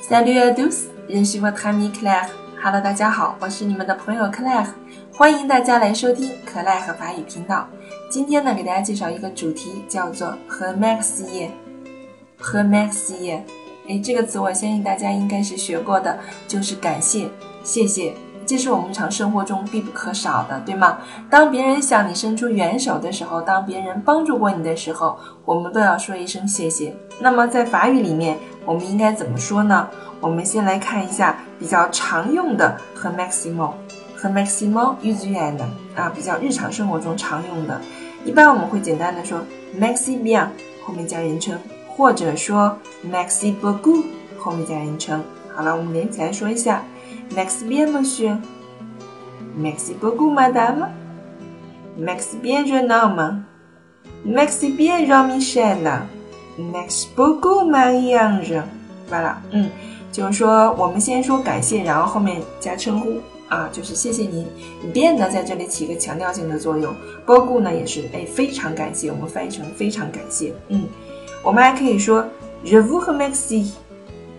Salut à tous，认识我 Tammy Claire。Hello，大家好，我是你们的朋友 Claire，欢迎大家来收听可赖和法语频道。今天呢，给大家介绍一个主题，叫做和 Maxie，和 Maxie。哎，这个词我相信大家应该是学过的，就是感谢、谢谢。这是我们日常生活中必不可少的，对吗？当别人向你伸出援手的时候，当别人帮助过你的时候，我们都要说一声谢谢。那么在法语里面，我们应该怎么说呢？我们先来看一下比较常用的和 maximo 和 maximo usual 啊，比较日常生活中常用的。一般我们会简单的说 maxi bien 后面加人称，或者说 maxi b e g o 后面加人称。好了，我们连起来说一下。Merci bien, monsieur. Merci beaucoup, madame. Merci bien, jeune homme. Merci bien, Jean-Michel. Merci beaucoup, Marie-Ange. Voilà，嗯，就是说我们先说感谢，然后后面加称呼啊，就是谢谢您。bien 呢在这里起一个强调性的作用，beaucoup 呢也是哎非常感谢，我们翻译成非常感谢。嗯，我们还可以说 je vous remercie。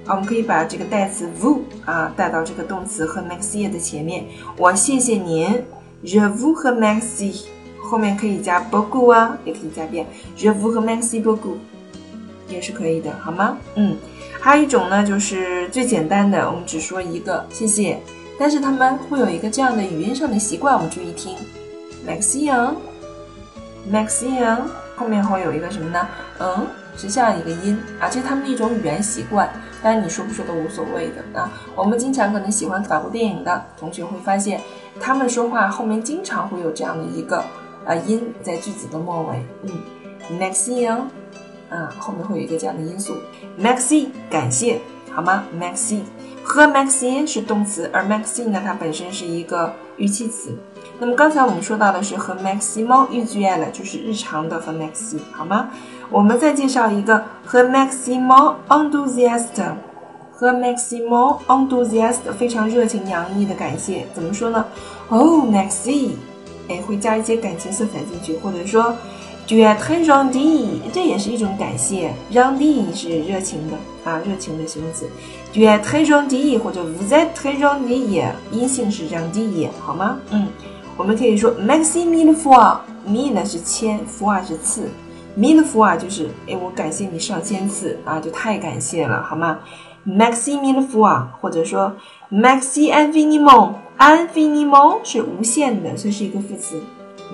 我们可以把这个代词 vous 啊带到这个动词和 merci 的前面。我谢谢您，je vous remercie。后面可以加 beaucoup 啊，也可以加变 je vous remercie beaucoup，也是可以的，好吗？嗯，还有一种呢，就是最简单的，我们只说一个谢谢，但是他们会有一个这样的语音上的习惯，我们注意听，merci，merci，后面会有一个什么呢？嗯。是这样一个音啊，这是他们的一种语言习惯，但你说不说都无所谓的啊。我们经常可能喜欢法国电影的同学会发现，他们说话后面经常会有这样的一个啊音在句子的末尾，嗯，merci 啊，后面会有一个这样的因素，Maxi 感谢，好吗？merci 和 merci 是动词，而 merci 呢，它本身是一个语气词。那么刚才我们说到的是和 maximo usual，就是日常的和 maxi，好吗？我们再介绍一个和 maximo enthusiast，和 maximo enthusiast 非常热情洋溢的感谢，怎么说呢？Oh maxi，哎，会加一些感情色彩进去，或者说 d u e t r è s gentil，这也是一种感谢，gentil 是热情的啊，热情的形容词 d u e t r è s gentil 或者 vous êtes très gentil，阴性是 gentil，好吗？嗯。我们可以说 maximal fois，mille 是千，fois 是次，mille fois 就是哎，我感谢你上千次啊，就太感谢了，好吗？maxi mille fois，或者说 maxi infiniment，infiniment 是无限的，所以是一个副词，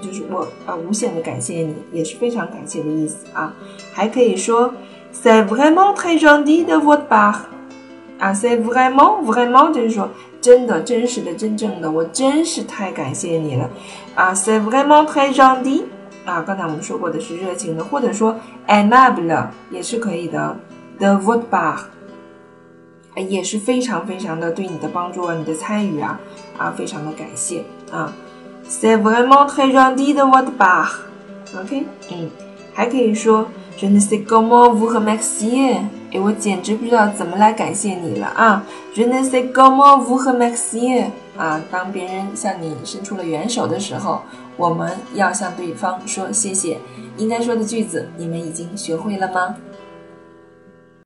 就是我啊无限的感谢你，也是非常感谢的意思啊。还可以说 c'est vraiment très gentil de votre part，啊，c'est vraiment，vraiment 就是说。真的，真实的，真正的，我真是太感谢你了啊！C'est vraiment très gentil 啊！刚才我们说过的是热情的，或者说 aimable 也是可以的。The w o o d b a r 也是非常非常的对你的帮助啊，你的参与啊啊，非常的感谢啊！C'est vraiment très gentil de votre part。OK，嗯，还可以说 Je ne sais comment vous remercier。哎，我简直不知道怎么来感谢你了啊！Je ne sais comment vous remercier 啊！当别人向你伸出了援手的时候，我们要向对方说谢谢。应该说的句子，你们已经学会了吗？